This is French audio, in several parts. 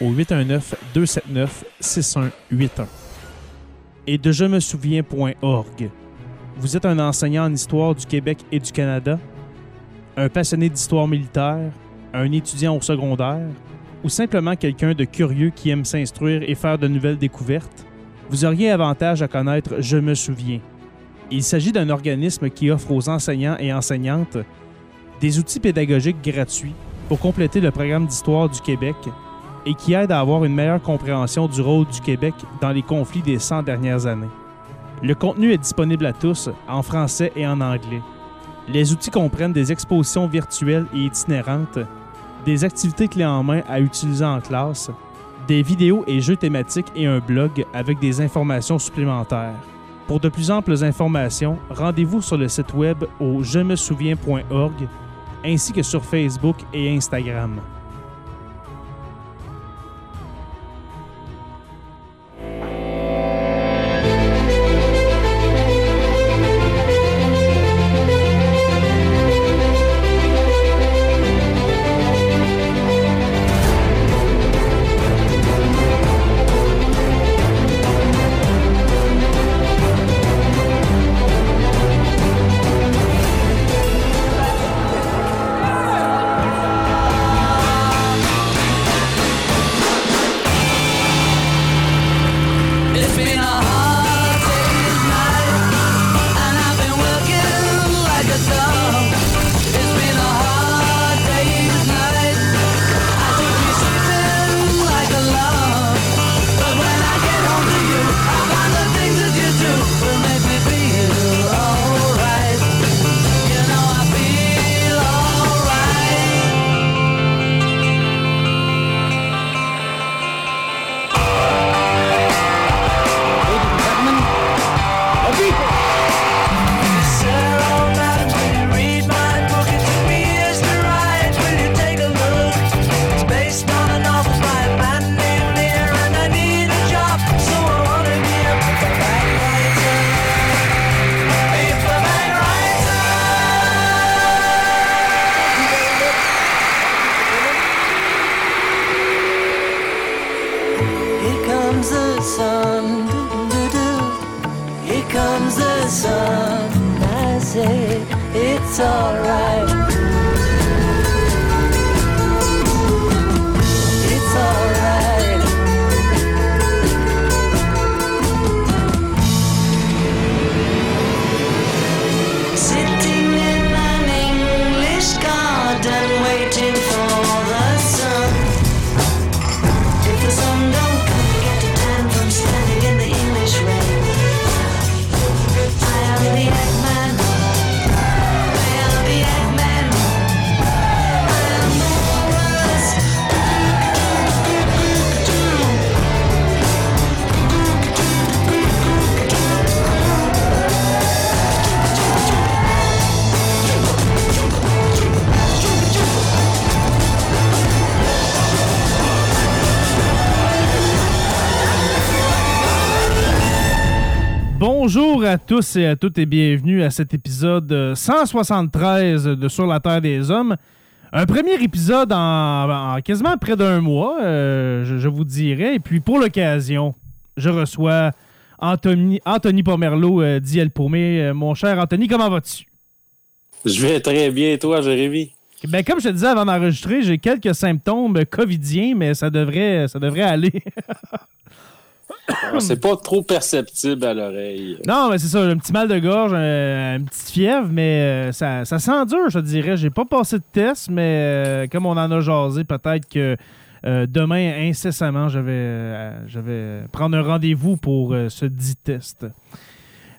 au 819-279-6181. Et de je me souviens.org. Vous êtes un enseignant en histoire du Québec et du Canada, un passionné d'histoire militaire, un étudiant au secondaire, ou simplement quelqu'un de curieux qui aime s'instruire et faire de nouvelles découvertes, vous auriez avantage à connaître Je me souviens. Il s'agit d'un organisme qui offre aux enseignants et enseignantes des outils pédagogiques gratuits pour compléter le programme d'histoire du Québec et qui aide à avoir une meilleure compréhension du rôle du Québec dans les conflits des 100 dernières années. Le contenu est disponible à tous en français et en anglais. Les outils comprennent des expositions virtuelles et itinérantes, des activités clés en main à utiliser en classe, des vidéos et jeux thématiques et un blog avec des informations supplémentaires. Pour de plus amples informations, rendez-vous sur le site web au je me souviens.org ainsi que sur Facebook et Instagram. À tous et à toutes et bienvenue à cet épisode euh, 173 de Sur la Terre des Hommes. Un premier épisode en, en quasiment près d'un mois, euh, je, je vous dirais. Et puis pour l'occasion, je reçois Anthony, Anthony Pomerleau euh, Paumé. Euh, mon cher Anthony, comment vas-tu? Je vais très bien, et toi, Jérémy? Ben, comme je te disais avant d'enregistrer, j'ai quelques symptômes covidiens, mais ça devrait, ça devrait aller. C'est pas trop perceptible à l'oreille. Non, mais c'est ça, un petit mal de gorge, un- une petite fièvre, mais euh, ça, ça sent dur, je te dirais. J'ai pas passé de test, mais euh, comme on en a jasé, peut-être que euh, demain, incessamment, je vais, je vais prendre un rendez-vous pour ce dit test.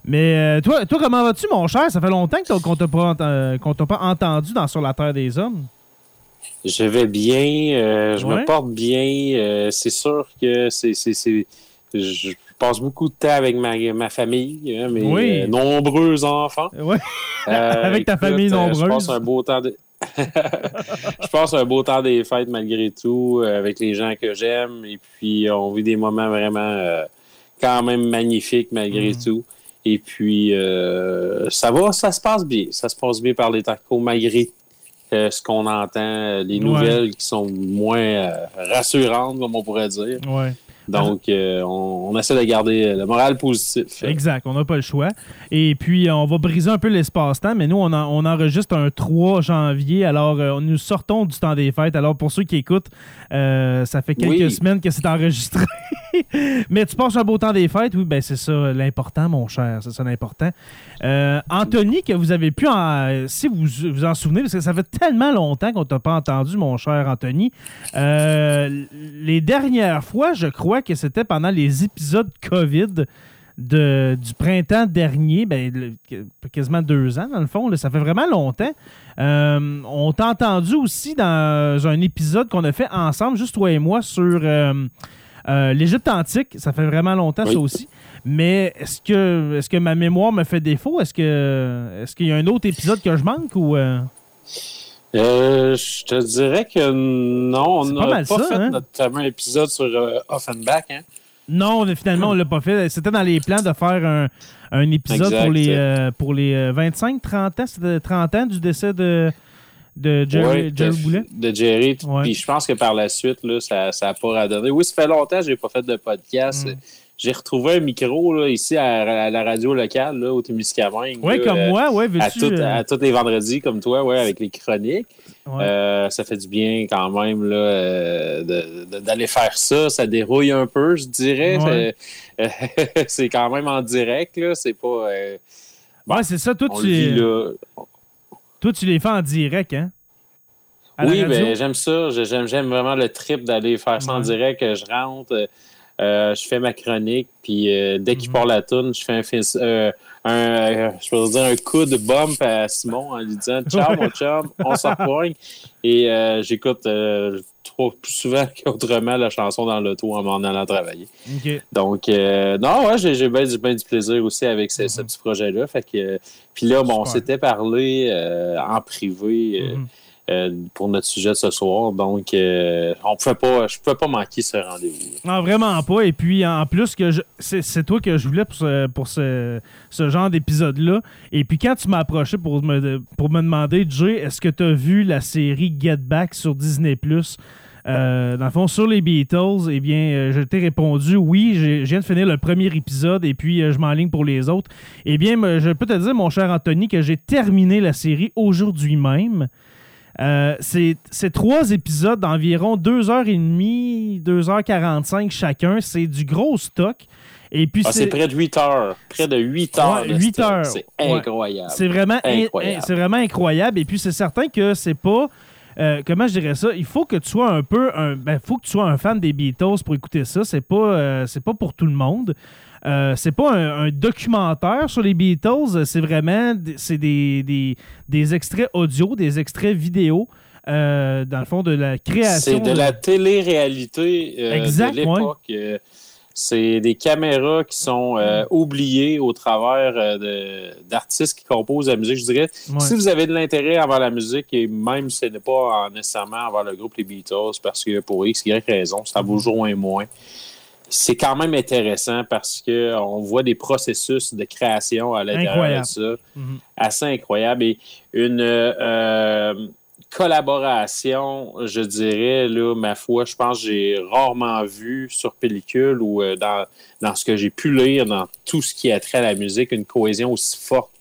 Mais toi, toi, comment vas-tu, mon cher? Ça fait longtemps qu'on t'a pas, pas entendu dans Sur la Terre des Hommes. Je vais bien, je Ouais. me porte bien. c'est sûr que c'est- je passe beaucoup de temps avec ma, ma famille, hein, mes Oui. euh, nombreux enfants. Ouais. Euh, Avec ta écoute, famille euh, nombreuse. Je passe un beau temps de... je passe un beau temps des fêtes malgré tout avec les gens que j'aime et puis on vit des moments vraiment quand même magnifiques malgré Mhm. tout. Et puis euh, ça va, ça se passe bien. Ça se passe bien par les tacos malgré euh, ce qu'on entend, les Ouais. nouvelles qui sont moins euh, rassurantes, comme on pourrait dire. Ouais. Donc, euh, on, on essaie de garder le moral positif. Exact, on n'a pas le choix. Et puis, euh, on va briser un peu l'espace-temps, mais nous, on, en- on enregistre un 3 janvier, alors euh, nous sortons du temps des fêtes. Alors, pour ceux qui écoutent, euh, ça fait quelques Oui. semaines que c'est enregistré. mais tu passes un beau temps des fêtes, oui, ben c'est ça l'important, mon cher, c'est ça l'important. Euh, Anthony, que vous avez pu, en, si vous vous en souvenez, parce que ça fait tellement longtemps qu'on t'a pas entendu, mon cher Anthony, euh, les dernières fois, je crois que c'était pendant les épisodes COVID de, du printemps dernier, ben, le- quasiment deux ans dans le fond, là, ça fait vraiment longtemps. Euh, on t'a entendu aussi dans un épisode qu'on a fait ensemble, juste toi et moi, sur euh, euh, l'Égypte antique. Ça fait vraiment longtemps, Oui. ça aussi. Mais est-ce que, est que ma mémoire me fait défaut? Est-ce que est-ce qu'il y a un autre épisode que je manque ou. euh? Euh, je te dirais que non, on n'a pas, ça, fait hein? notre fameux épisode sur euh, Offenbach. Hein? Non, finalement, on l'a pas fait. C'était dans les plans de faire un, un épisode Exact. pour les, euh, pour les euh, 25, 30 ans. C'était 30 ans du décès de, de Jerry, Ouais, Jerry Boulet. de Jerry. Ouais. Puis je pense que par la suite, là, ça n'a pas radonné. Oui, ça fait longtemps que je n'ai pas fait de podcast. Mm. J'ai retrouvé un micro là, ici à, à la radio locale là, au Témiscamingue. Oui, comme euh, moi, ouais, À, tout- euh, à tous les vendredis, comme toi, ouais, avec les chroniques. ouais. Euh, ça fait du bien quand même là, euh, d'aller faire ça. Ça dérouille un peu, je dirais. Ouais. C'est- quand même en direct. là. C'est pas. Ouais, c'est ça. Toi tu, les, toi, tu les fais en direct, hein? À Oui, ben, j'aime ça. J'aime, j'aime vraiment le trip d'aller faire ça en direct. Je rentre, euh, je fais ma chronique, puis euh, dès qu'il Mhm. part la toune, je fais un, fils- euh, un je peux dire un coup de bump à Simon en lui disant Ciao, mon chum, on s'en. Et j'écoute trop plus souvent qu'autrement la chanson dans l'auto en m'en allant travailler. Donc, non, ouais, j'ai, bien, du- du plaisir aussi avec ce, ce Mhm. petit projet-là. Fait que, puis là, bon, on s'était parlé en privé. Mhm. Euh, pour notre sujet de ce soir. Donc, euh, on pouvait pas, je ne pouvais pas manquer ce rendez-vous. Non, vraiment pas. Et puis, en plus, que c'est toi que je voulais pour ce, genre d'épisode-là. Et puis, quand tu m'as approché pour me, demander, Jay, est-ce que tu as vu la série Get Back sur Disney euh, dans le fond, sur les Beatles, eh bien, je t'ai répondu oui, je viens de finir le premier épisode et puis euh, je m'enligne pour les autres. Eh bien, je peux te dire, mon cher Anthony, que j'ai terminé la série aujourd'hui même. Euh, c'est trois épisodes d'environ 2h30, 2h45 chacun. C'est du gros stock. Et puis, Ah, c'est près de 8 heures. Près de 8 heures. Ouais, de 8 stock. heures. C'est Ouais. incroyable. c'est vraiment, in- Incroyable. in- vraiment incroyable. Et puis, c'est certain que c'est pas. euh, comment je dirais ça? Il faut que tu sois un peu. Un, ben, faut que tu sois un fan des Beatles pour écouter ça. C'est pas, euh, c'est pas pour tout le monde. Euh, c'est pas un, un documentaire sur les Beatles. C'est vraiment c'est des, des, des extraits audio, des extraits vidéo. euh, dans le fond, de la création. C'est de la télé-réalité euh, de l'époque. Euh, C'est des caméras qui sont euh, oubliées au travers euh, d'artistes qui composent la musique. Je dirais, Ouais. si vous avez de l'intérêt envers la musique, et même si ce n'est pas en- nécessairement envers le groupe Les Beatles, parce que pour X, Y raison, ça vous moins moins. C'est quand même intéressant parce que on voit des processus de création à l'intérieur de ça, Mhm. assez incroyable. Et une euh, collaboration, je dirais là, ma foi, je pense que j'ai rarement vu sur pellicule ou euh, dans, dans ce que j'ai pu lire dans tout ce qui a trait à la musique une cohésion aussi forte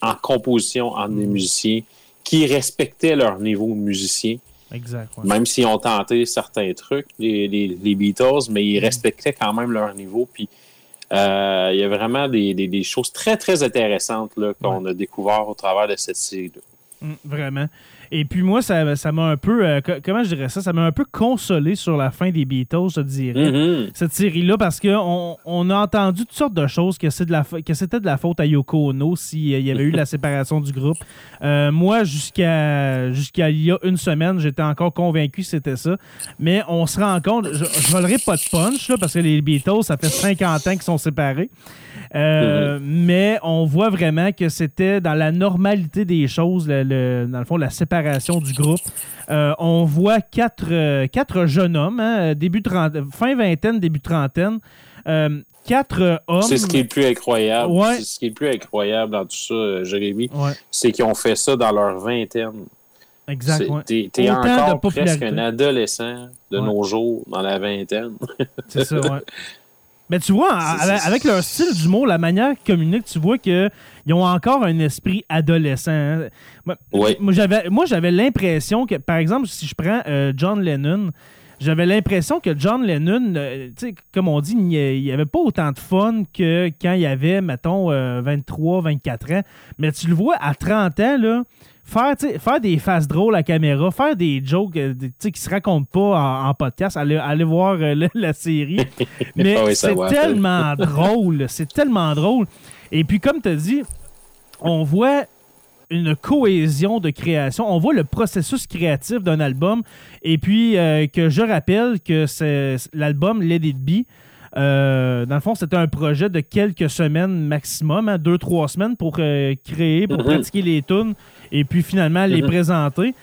en composition entre des musiciens qui respectaient leur niveau de musicien Exact. ouais. même s'ils ont tenté certains trucs, les, les- les Beatles, mais ils respectaient quand même leur niveau. Puis euh, il y a vraiment des, des- des choses très, très intéressantes qu'on a découvert au travers de cette série-là. Mm, vraiment. Et puis moi, ça ça m'a un peu, euh, co- comment je dirais ça, ça m'a un peu consolé sur la fin des Beatles, je dirais. Mhm. Cette série-là, parce qu'on on a entendu toutes sortes de choses, que, c'est de la, que c'était de la faute à Yoko Ono s'il y avait eu la séparation du groupe. Euh, moi, jusqu'à jusqu'à il y a une semaine, j'étais encore convaincu que c'était ça. Mais on se rend compte, je ne volerai pas de punch, là, parce que les Beatles, ça fait 50 ans qu'ils sont séparés. Euh, Mais on voit vraiment que c'était dans la normalité des choses, le- le- dans le fond, la séparation du groupe. Euh, on voit quatre, euh, quatre jeunes hommes, hein, début fin vingtaine, début trentaine. Euh, quatre hommes. C'est ce qui est le plus incroyable. Ouais. C'est ce qui est le plus incroyable dans tout ça, Jérémy, Ouais, c'est qu'ils ont fait ça dans leur vingtaine. exact. Ouais. T'es de encore presque un adolescent de nos jours dans la vingtaine. C'est ça, ouais. Mais tu vois, avec, leur style d'humour, la manière qu'ils communiquent, tu vois qu'ils ont encore un esprit adolescent. hein. Moi, Oui. moi, j'avais, moi, j'avais l'impression que, par exemple, si je prends euh, John Lennon, j'avais l'impression que John Lennon, euh, tu sais, comme on dit, il n'y avait pas autant de fun que quand il avait, mettons, euh, 23, 24 ans. Mais tu le vois à 30 ans, là, faire, faire des faces drôles à caméra, faire des jokes euh, tu sais, qui se racontent pas en, en podcast, aller, aller voir euh, la, la série. Mais Ah oui, c'est tellement drôle, c'est tellement drôle. Et puis, comme tu as dit, on voit une cohésion de création. On voit le processus créatif d'un album. Et puis, euh, que je rappelle que c'est l'album Let It Be. Euh, dans le fond, c'était un projet de quelques semaines maximum, hein, deux, trois semaines pour euh, créer, pour Mhm. pratiquer les tunes et puis finalement les Mhm. présenter.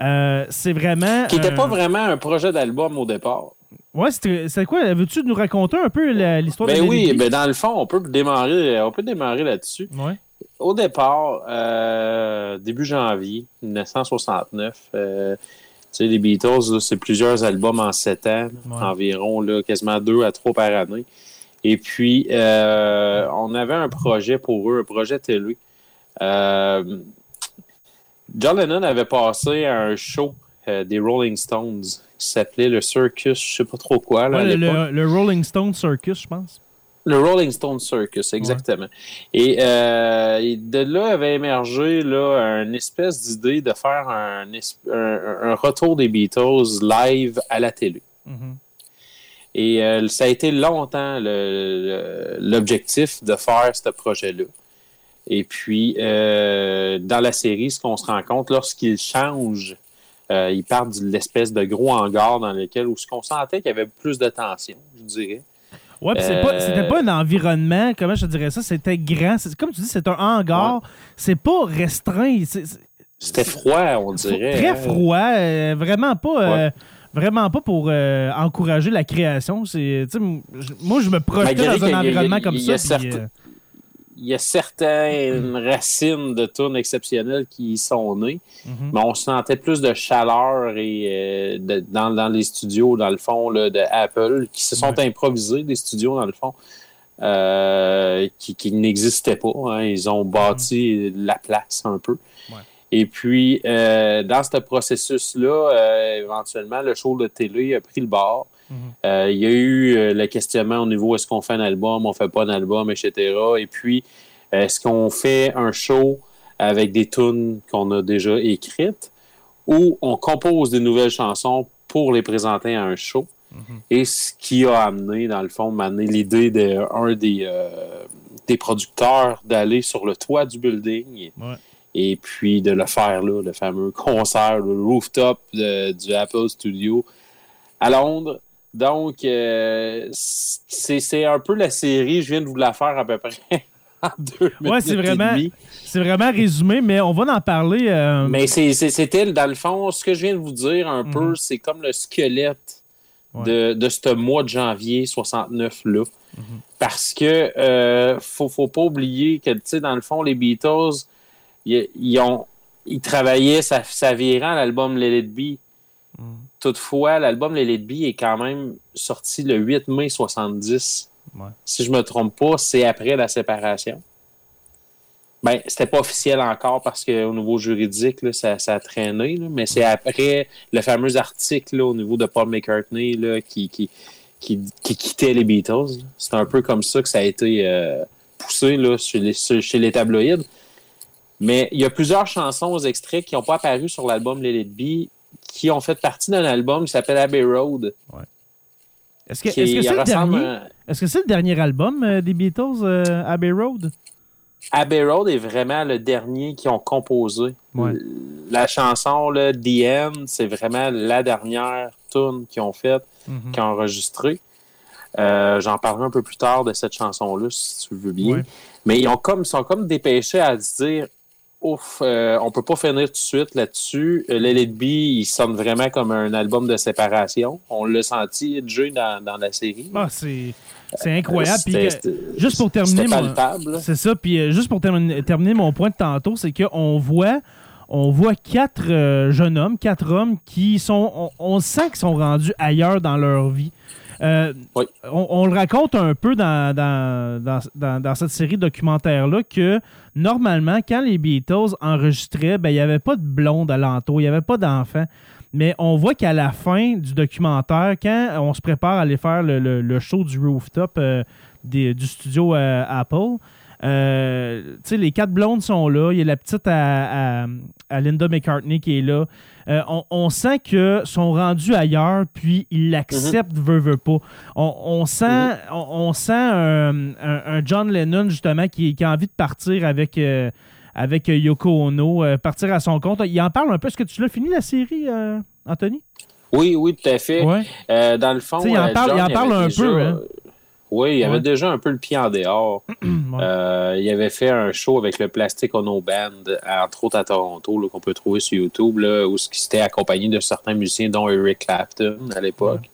Euh, c'est vraiment. Qui n'était pas vraiment un projet d'album au départ. Ouais, c'était c'était quoi? Veux-tu nous raconter un peu l'histoire de Ben Let oui, ben dans le fond, on peut démarrer, on peut démarrer là-dessus. Ouais. Au départ, début janvier 1969, euh, tu sais, les Beatles, c'est plusieurs albums en sept ans, Ouais. environ là, quasiment deux à trois par année. Et puis, euh, on avait un projet pour eux, un projet télé. Euh, John Lennon avait passé à un show euh, des Rolling Stones qui s'appelait le Circus, je sais pas trop quoi là, Ouais, le- le Rolling Stone Circus, je pense. Le Rolling Stone Circus, exactement. Et, euh, et de là avait émergé là, une espèce d'idée de faire un, es- un- un retour des Beatles live à la télé. Mhm. Et euh, ça a été longtemps l'objectif de faire ce projet-là. Et puis, euh, dans la série, ce qu'on se rend compte, lorsqu'ils changent, ils partent de l'espèce de gros hangar dans lequel, où ce qu'on sentait qu'il y avait plus de tension, je dirais. Ouais, puis pas- Euh, c'était pas un environnement, comment je te dirais ça, c'était grand. Comme tu dis, c'est un hangar. C'est pas restreint. C'était froid, on dirait. très hein. froid. euh, vraiment pas. euh, Vraiment pas pour euh, encourager la création. C'est, moi, je me projetais Malgré dans un environnement il y a- comme il y a ça. Il y a certaines racines de tunes exceptionnelles qui y sont nées, mhm. mais on sentait plus de chaleur et, euh, de- dans, dans les studios, dans le fond, là, de Apple, qui se sont Ouais. improvisés, des studios, dans le fond, euh, qui, qui n'existaient pas. hein. Ils ont bâti la place un peu. Ouais. Et puis, euh, dans ce processus-là, éventuellement, le show de télé a pris le bord. Euh, il y a eu euh, le questionnement au niveau est-ce qu'on fait un album, on fait pas un album, etc. Et puis, est-ce qu'on fait un show avec des tunes qu'on a déjà écrites ou on compose des nouvelles chansons pour les présenter à un show? Mhm. Et ce qui a amené, dans le fond, amené l'idée d'un des, euh, des producteurs d'aller sur le toit du building Ouais. et puis de le faire là, le fameux concert, le rooftop de- du Apple Studio à Londres. Donc, euh, c'est un peu la série, je viens de vous la faire à peu près en deux minutes. c'est vraiment-. C'est vraiment résumé, mais on va en parler. euh, Mais c'était, dans le fond, ce que je viens de vous dire un peu, Mhm. c'est comme le squelette Ouais. de, de ce mois de janvier 69-là. Mhm. Parce que euh, faut, faut pas oublier que, tu sais, dans le fond, les Beatles, ils, ils ont, ils travaillaient, ça, ça virant l'album Let It Be. Mhm. Toutefois, l'album Let It Be est quand même sorti le 8 mai 70. Ouais. Si je me trompe pas, c'est après la séparation. Ben, c'était pas officiel encore parce qu'au niveau juridique, là, ça, ça a traîné, là, mais c'est après le fameux article là, au niveau de Paul McCartney qui, qui, qui, qui quittait les Beatles. C'est un peu comme ça que ça a été euh, poussé les, sur- chez les tabloïds. Mais il y a plusieurs chansons aux extraits qui n'ont pas apparu sur l'album Let It Be qui ont fait partie d'un album qui s'appelle Abbey Road. Est-ce que qui est-ce que c'est le dernier? le album euh, des Beatles, euh, Abbey Road? Abbey Road est vraiment le dernier qu'ils ont composé. Ouais. La chanson, là, The End, c'est vraiment la dernière tune qu'ils ont faite, Mhm. qu'ils ont enregistrée. Euh, J'en parlerai un peu plus tard de cette chanson-là, si tu veux bien. Ouais. Mais ils ont comme, sont comme dépêchés à se dire Ouf, euh, on peut pas finir tout de suite là-dessus. Euh, Let It Be, il sonne vraiment comme un album de séparation. On l'a senti, Jay, dans, dans la série. Ah, c'est c'est incroyable. Puis c'était- juste pour terminer. C'est ça. Puis euh, juste pour terminer, terminer mon point de tantôt, c'est qu'on voit, on voit quatre euh, jeunes hommes, quatre hommes qui sont, on, on sent qu'ils sont rendus ailleurs dans leur vie. Euh, Oui. on, on le raconte un peu dans, dans, dans, dans- dans cette série documentaire-là que normalement, quand les Beatles enregistraient, ben, il n'y avait pas de blonde alentour, il n'y avait pas d'enfants. Mais on voit qu'à la fin du documentaire, quand on se prépare à aller faire le, le- le show du rooftop euh, des- du studio euh, Apple, euh, les quatre blondes sont là. Il y a la petite à, à- à Linda McCartney qui est là. Euh, on, on sent que sont rendus ailleurs, puis ils l'acceptent, veut, veut pas. On, on sent, on, on sent un, un- un John Lennon, justement, qui, qui a envie de partir avec, euh, avec euh, Yoko Ono, euh, partir à son compte. Il en parle un peu. Est-ce que tu l'as fini, la série, euh, Anthony? Oui, oui, tout à fait. Ouais. Euh, dans le fond, il en euh, parle- John, il en parle avait un peu, hein. Oui, il avait déjà un peu le pied en dehors. Ouais. Euh, il avait fait un show avec le Plastic Ono Band, entre autres à Toronto, qu'on peut trouver sur YouTube, là, où c'était accompagné de certains musiciens, dont Eric Clapton à l'époque.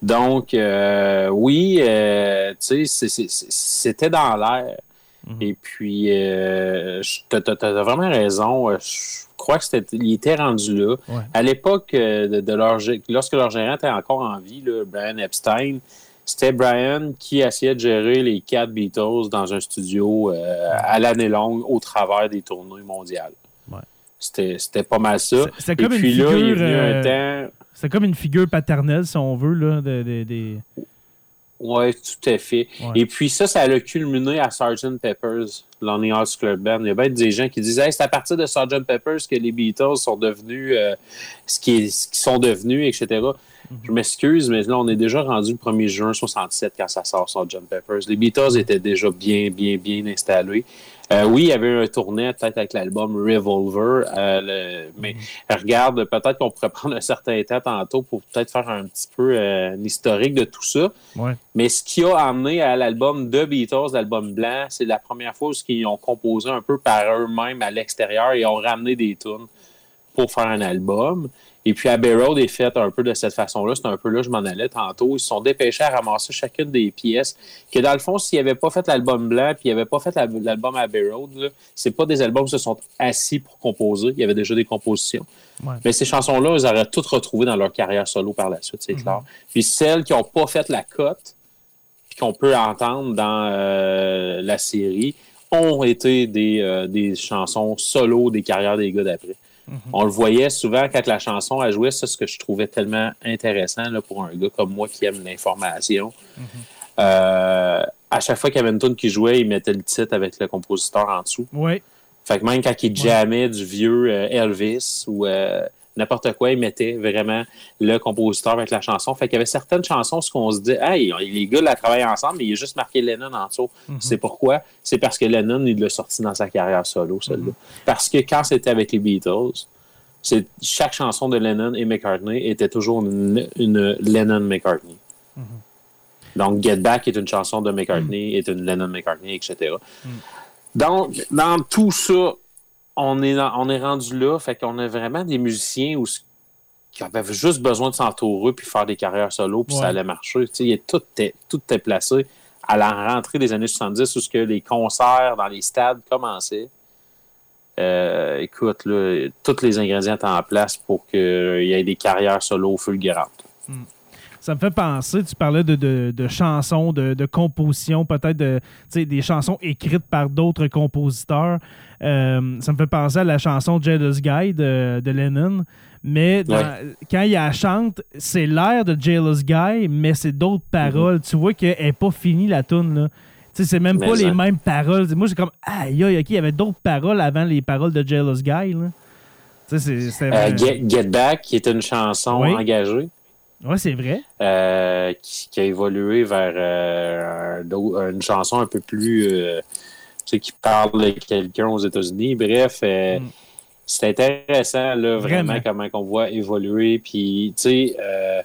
Donc, euh, oui, euh, tu c'était dans l'air. Mhm. Et puis, euh, t'as- t'as vraiment raison. Euh, Je crois que c'était, il était rendu là. Ouais. À l'époque euh, de, de leur, lorsque leur gérant était encore en vie, là, Brian Epstein, c'était Brian qui essayait de gérer les quatre Beatles dans un studio euh, à l'année longue au travers des tournées mondiales. Ouais. C'était, pas mal ça. C'est- c'est Et comme une puis là, il est figure, venu euh, un temps. C'est comme une figure paternelle, si on veut, là, de- de- des- Oui, tout à fait. Ouais. Et puis ça, ça a culminé à Sgt. Pepper's, Lonely Hearts Club Band. Il y a bien des gens qui disent hey, c'est à partir de Sgt. Pepper's que les Beatles sont devenus euh, ce qu'ils ce qu'ils sont devenus, etc. Mhm. Je m'excuse, mais là, on est déjà rendu le 1er juin 67 quand ça sort Sgt. Pepper's. Les Beatles étaient déjà bien, bien, bien installés. Euh, oui, il y avait un tournée peut-être avec l'album Revolver, euh, le- mais regarde, peut-être qu'on pourrait prendre un certain temps tantôt pour peut-être faire un petit peu euh, un historique de tout ça. Ouais. Mais ce qui a amené à l'album de Beatles, l'album blanc, c'est la première fois où ils ont composé un peu par eux-mêmes à l'extérieur et ont ramené des tunes pour faire un album. Et puis Abbey Road est fait un peu de cette façon-là. C'est un peu là que je m'en allais tantôt. Ils se sont dépêchés à ramasser chacune des pièces. Que dans le fond, s'ils n'avaient pas fait l'album blanc puis ils n'avaient pas fait la- l'album Abbey Road, c'est pas des albums qui se sont assis pour composer. Il y avait déjà des compositions. Ouais. Mais ces chansons-là, ils auraient toutes retrouvées dans leur carrière solo par la suite, c'est clair. Puis celles qui n'ont pas fait la cote, puis qu'on peut entendre dans euh, la série, ont été des, euh, des chansons solo des carrières des gars d'après. On le voyait souvent quand la chanson a joué, ça, ce que je trouvais tellement intéressant là, pour un gars comme moi qui aime l'information. Euh, à chaque fois qu'il y avait une tune qui jouait, il mettait le titre avec le compositeur en dessous. Ouais. Fait que même quand il jammait du vieux euh, Elvis ou euh, n'importe quoi, il mettait vraiment le compositeur avec la chanson. Fait qu'il y avait certaines chansons, ce qu'on se dit, hey, les gars la travaillent ensemble, mais il a juste marqué Lennon en dessous. C'est pourquoi? C'est parce que Lennon, il l'a sorti dans sa carrière solo, celle-là. Parce que quand c'était avec les Beatles, c'est, chaque chanson de Lennon et McCartney était toujours une, une Lennon-McCartney. Donc, Get Back est une chanson de McCartney, est une Lennon-McCartney, etc. Donc, dans tout ça, on est, on est rendu là. Fait qu'on a vraiment des musiciens où, qui avait juste besoin de s'entourer puis faire des carrières solo, puis Ouais. ça allait marcher. Tu sais, tout, était, tout était placé à la rentrée des années 70 où ce que les concerts dans les stades commençaient. Euh, écoute, là, tous les ingrédients étaient en place pour qu'il y ait des carrières solo fulgurantes. Ça me fait penser, tu parlais de, de- de chansons, de, de compositions, peut-être de, des chansons écrites par d'autres compositeurs. Euh, ça me fait penser à la chanson Jealous Guy de, de Lennon. Mais dans- quand il la chante, c'est l'air de Jealous Guy, mais c'est d'autres paroles. Tu vois qu'elle n'est pas finie, la tune là. C'est même Mais pas les mêmes paroles. Moi, j'ai comme, aïe, aïe, OK, il y avait d'autres paroles avant les paroles de Jealous Guy. Là. C'était Euh, Get, Get Back, qui est une chanson Oui. engagée, Ouais, c'est vrai. euh, qui, qui a évolué vers euh, un une chanson un peu plus. euh, tu sais, qui parle de quelqu'un aux États-Unis. Bref, euh, Mm. c'est intéressant, là, vraiment, Vraiment. comment qu'on voit évoluer. Puis, tu sais, euh,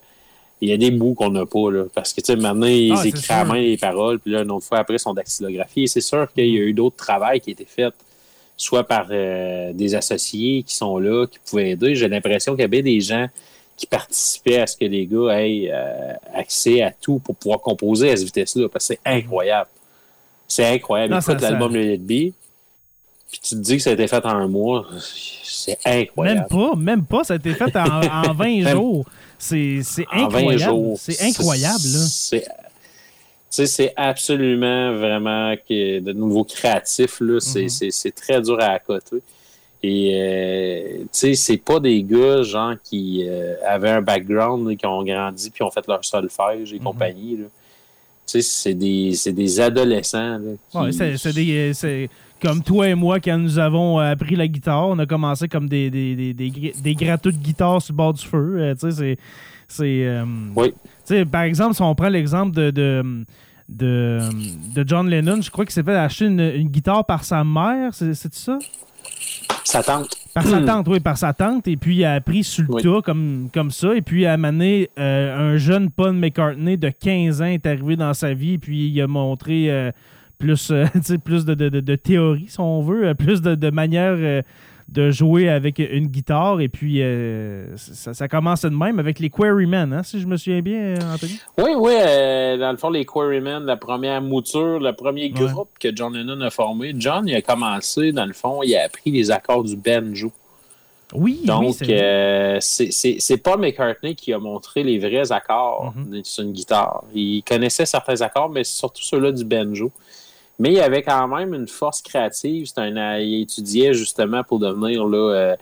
il y a des bouts qu'on n'a pas, là, parce que, tu sais, maintenant, ils Ah, écrivent à main les paroles, puis là, une autre fois après, ils sont dactylographiés. C'est sûr qu'il y a eu d'autres travails qui étaient faits, soit par des associés qui sont là, qui pouvaient aider. J'ai l'impression qu'il y avait des gens qui participaient à ce que les gars aient euh, accès à tout pour pouvoir composer à cette vitesse-là, parce que c'est incroyable. C'est incroyable. Non, Écoute l'album Let It Be, puis tu te dis que ça a été fait en un mois, c'est incroyable. Même pas, même pas. Ça a été fait en, en 20 Même- jours. C'est c'est En 20 incroyable. jours. C'est incroyable, là. C'est- tu sais, c'est absolument vraiment que de nouveau créatif. Mhm. c'est très dur à accoter. Et euh, tu sais, c'est pas des gars genre qui euh, avaient un background, là, qui ont grandi puis ont fait leur solfège et Mhm. compagnie. Tu sais, c'est des, c'est des adolescents. Qui- Ouais, c'est des- comme toi et moi, quand nous avons euh, appris la guitare, on a commencé comme des, des, des, des, gr- des gratteux de guitare sur le bord du feu. euh, tu sais, c'est. euh, Oui. tu sais, par exemple, si on prend l'exemple de, de, de, de John Lennon, je crois qu'il s'est fait acheter une, une guitare par sa mère, c'est ça? Ça tente. Par sa tante, oui, par sa tante. Et puis, il a appris sur le Oui. tas comme, comme ça. Et puis, à un moment donné, euh, un jeune Paul McCartney de 15 ans est arrivé dans sa vie. Et puis, il a montré euh, plus, euh, plus de, de, de- de théorie, si on veut, euh, plus de, de manière de jouer avec une guitare. Et puis, euh, ça, ça commence de même avec les Quarrymen, hein, si je me souviens bien, euh, Anthony? Oui, oui, euh, dans le fond, les Quarrymen, la première mouture, le premier Ouais. groupe que John Lennon a formé, John, il a commencé, dans le fond, il a appris les accords du banjo. Oui, oui, Donc, c'est euh, c'est Paul McCartney qui a montré les vrais accords Mhm. sur une guitare. Il connaissait certains accords, mais surtout ceux-là du banjo. Mais il avait quand même une force créative. Un, il étudiait justement pour devenir là, euh,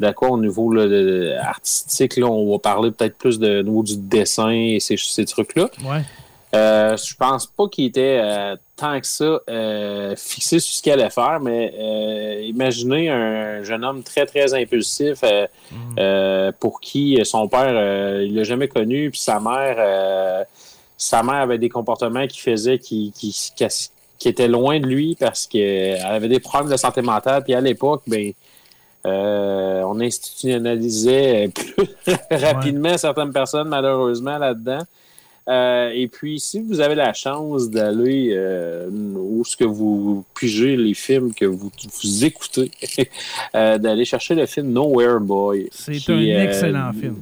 de quoi au niveau là, de- artistique. Là, on va parler peut-être plus de au niveau du dessin et ces, ces trucs-là. Ouais. Euh, je pense pas qu'il était euh, tant que ça euh, fixé sur ce qu'il allait faire, mais euh, imaginez un jeune homme très, très impulsif euh, pour qui son père, il l'a jamais connu, puis sa mère, sa mère avait des comportements qui faisaient qui, qui, qui, qui étaient loin de lui parce qu'elle avait des problèmes de santé mentale, puis à l'époque, ben euh, on institutionnalisait plus rapidement certaines personnes, malheureusement, là-dedans. Euh, et puis, si vous avez la chance d'aller euh, où ce que vous pigez les films que vous, vous écoutez, d'aller chercher le film Nowhere Boy. C'est un excellent film.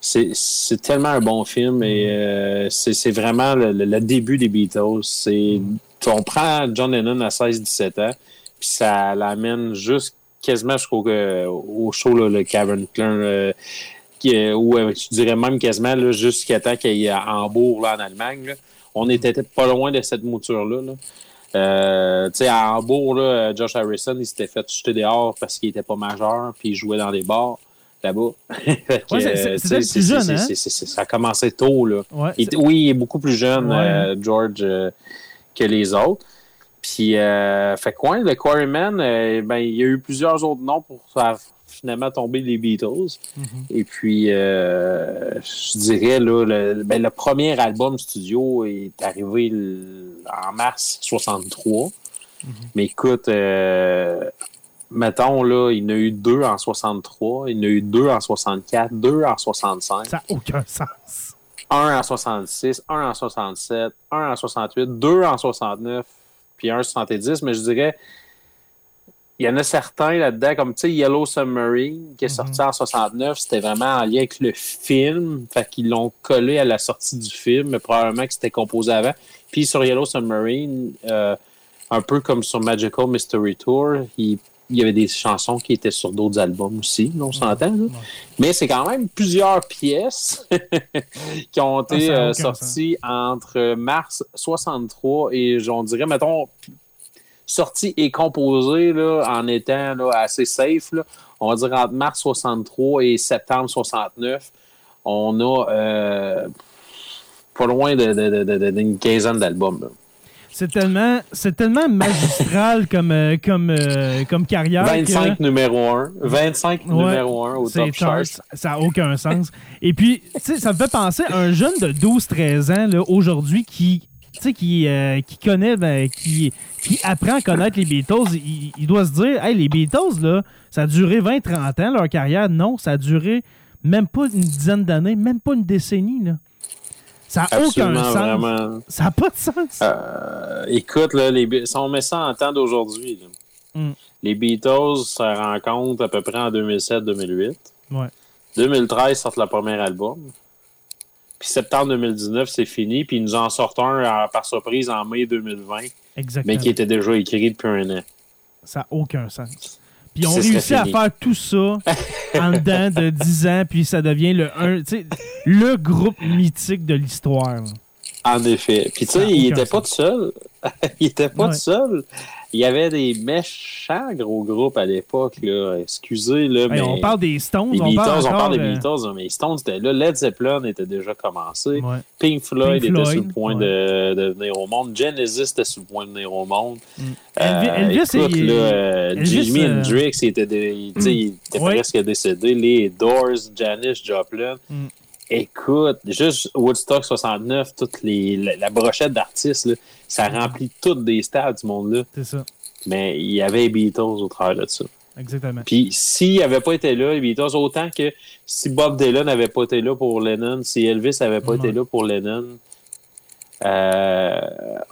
C'est tellement un bon film et euh, c'est vraiment le, le- le début des Beatles. C'est On prend John Lennon à 16-17 ans, puis ça l'amène juste quasiment jusqu'au euh, au show, là, le Cavern Club, euh, euh, ou euh, je dirais même quasiment là, jusqu'à temps qu'il y ait à Hambourg, là, en Allemagne. là. On était pas loin de cette mouture-là. là. Euh, tu sais, à Hambourg, là, Josh Harrison, il s'était fait jeter dehors parce qu'il était pas majeur, puis il jouait dans des bars là-bas. Ça a commencé tôt, là. Ouais, Il- c'est- oui, il est beaucoup plus jeune, Ouais. George, que les autres. Puis, euh, fait quoi, le Quarryman, euh, ben, il y a eu plusieurs autres noms pour faire finalement tomber les Beatles. Mhm. Et puis, euh, je dirais, là, le, ben, le premier album studio est arrivé en mars 63. Mhm. Mais écoute, mettons, là, il y en a eu deux en 63, il y en a eu deux en 64, deux en 65 Ça n'a aucun sens. Un en 66, un en 67, un en 68, deux en 69, puis un en 70, mais je dirais il y en a certains là-dedans, comme tu sais, Yellow Submarine, qui est Mhm. sorti en 69, c'était vraiment en lien avec le film. Fait qu'ils l'ont collé à la sortie du film, mais probablement que c'était composé avant. Puis sur Yellow Submarine, euh, un peu comme sur Magical Mystery Tour, il, il y avait des chansons qui étaient sur d'autres albums aussi, on s'entend. Mais c'est quand même plusieurs pièces qui ont Ah, été euh, sorties entre mars 63 et, on dirait, mettons, sorties et composées là, en étant là, assez safe. Là, on va dire entre mars 63 et septembre 69, on a euh, pas loin de- de- de- de- d'une quinzaine d'albums. C'est tellement, c'est tellement magistral comme, euh, comme, euh, comme carrière. que- 25 numéro 1. 25 Ouais, numéro 1 au top chart. ça n'a aucun sens. Et puis, tu sais, ça me fait penser à un jeune de 12-13 ans, là, aujourd'hui, qui, qui, euh, qui connaît, ben, qui, qui apprend à connaître les Beatles. Il, il doit se dire, hey, les Beatles, là, ça a duré 20-30 ans, leur carrière. Non, ça a duré même pas une dizaine d'années, même pas une décennie, là. Ça n'a aucun sens. vraiment. Ça n'a pas de sens. Euh, écoute, là, les, si on met ça en temps d'aujourd'hui, Mm. les Beatles se rencontrent à peu près en 2007-2008. Ouais. 2013 sortent leur premier album. Puis septembre 2019, c'est fini. Puis ils nous en sortent un euh, par surprise en mai 2020, Exactement. mais qui était déjà écrit depuis un an. Ça n'a aucun sens. Puis on C'est réussit à faire tout ça en dedans de 10 ans, puis ça devient le, un, tu sais, le groupe mythique de l'histoire. En effet. Puis tu sais, il aucun était pas tout seul. il était pas Ouais. tout seul. Il y avait des méchants gros groupes à l'époque. là. Excusez, là, Hey, mais... on parle des Stones, Les on Beatles, parle on parle des euh, Beatles, mais les Stones étaient là. Led Zeppelin était déjà commencé. ouais. Pink Floyd Pink était Floyd, sur le point ouais. de, de venir au monde. Genesis était sur le point de venir au monde. Mm. Euh, Elvis- écoute, il- là, euh, Elvis, Jimi euh, Hendrix, il était, de- il, était Ouais. presque décédé. Les Doors, Janis Joplin. Mm. Écoute, juste Woodstock 69, toute les, la, la brochette d'artistes, là, ça remplit toutes des stades du monde-là. C'est ça, Mais il y avait les Beatles au travers de ça. exactement. Puis s'il n'avait pas été là, les Beatles, autant que si Bob Dylan n'avait pas été là pour Lennon, si Elvis n'avait pas Ouais. été là pour Lennon, euh,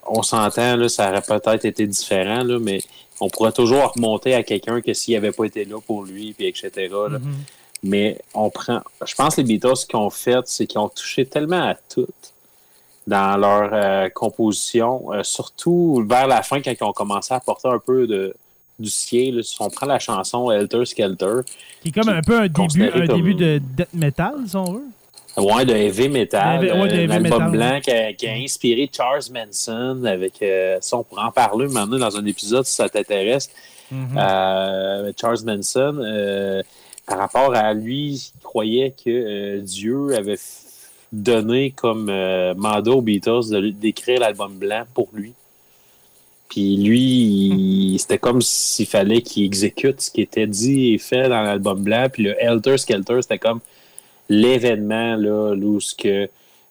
on s'entend, là, ça aurait peut-être été différent, là, mais on pourrait toujours remonter à quelqu'un que s'il n'avait pas été là pour lui, puis etc. là. Mhm. Mais on prend. Je pense que les Beatles, ce qu'ils ont fait, c'est qu'ils ont touché tellement à tout dans leur euh, composition, euh, surtout vers la fin, quand ils ont commencé à apporter un peu de, du ciel. Si on prend la chanson Helter Skelter, Qui est comme un peu un début, un comme- début de death metal, si on veut. ouais, de heavy metal, De heavy- ouais, de euh, heavy un album metal, blanc ouais. qui a, qui a inspiré Charles Manson avec. euh, ça, on pourra en parler maintenant dans un épisode si ça t'intéresse. Mhm. Euh, Charles Manson, par rapport à lui, il croyait que Dieu avait f- donné comme euh, mandat aux Beatles de- d'écrire l'album blanc pour lui. Puis lui, c'était comme s'il fallait qu'il exécute ce qui était dit et fait dans l'album blanc. Puis le Helter Skelter, c'était comme l'événement là, où ce que,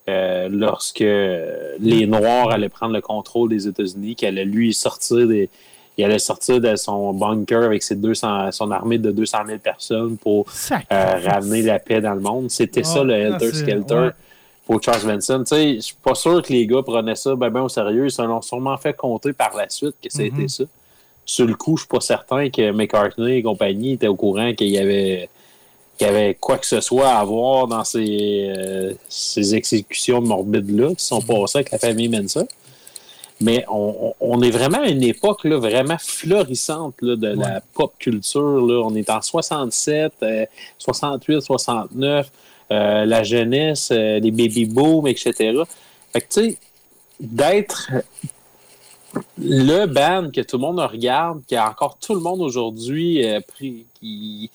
euh, lorsque les Noirs allaient prendre le contrôle des États-Unis, qu'il allait lui sortir des, il allait sortir de son bunker avec ses 200, son armée de 200 000 personnes pour euh, ramener la paix dans le monde. C'était ça le ah, Helter c'est- Skelter ouais. Pour Charles Manson. Tu sais, je suis pas sûr que les gars prenaient ça ben, ben au sérieux. Ils se l'ont sûrement fait compter par la suite que c'était Mhm. ça. Sur le coup, je suis pas certain que McCartney et compagnie étaient au courant qu'il y avait qu'il y avait quoi que ce soit à voir dans ces, euh, ces exécutions morbides-là qui sont passées avec la famille Manson. Mais on, on- est vraiment à une époque là, vraiment florissante là, de la pop culture. Là. On est en 67, euh, 68, 69, euh, la jeunesse, euh, les baby booms, etc. Fait que tu sais, d'être le band que tout le monde regarde, qu'il y a encore tout le monde aujourd'hui euh, qui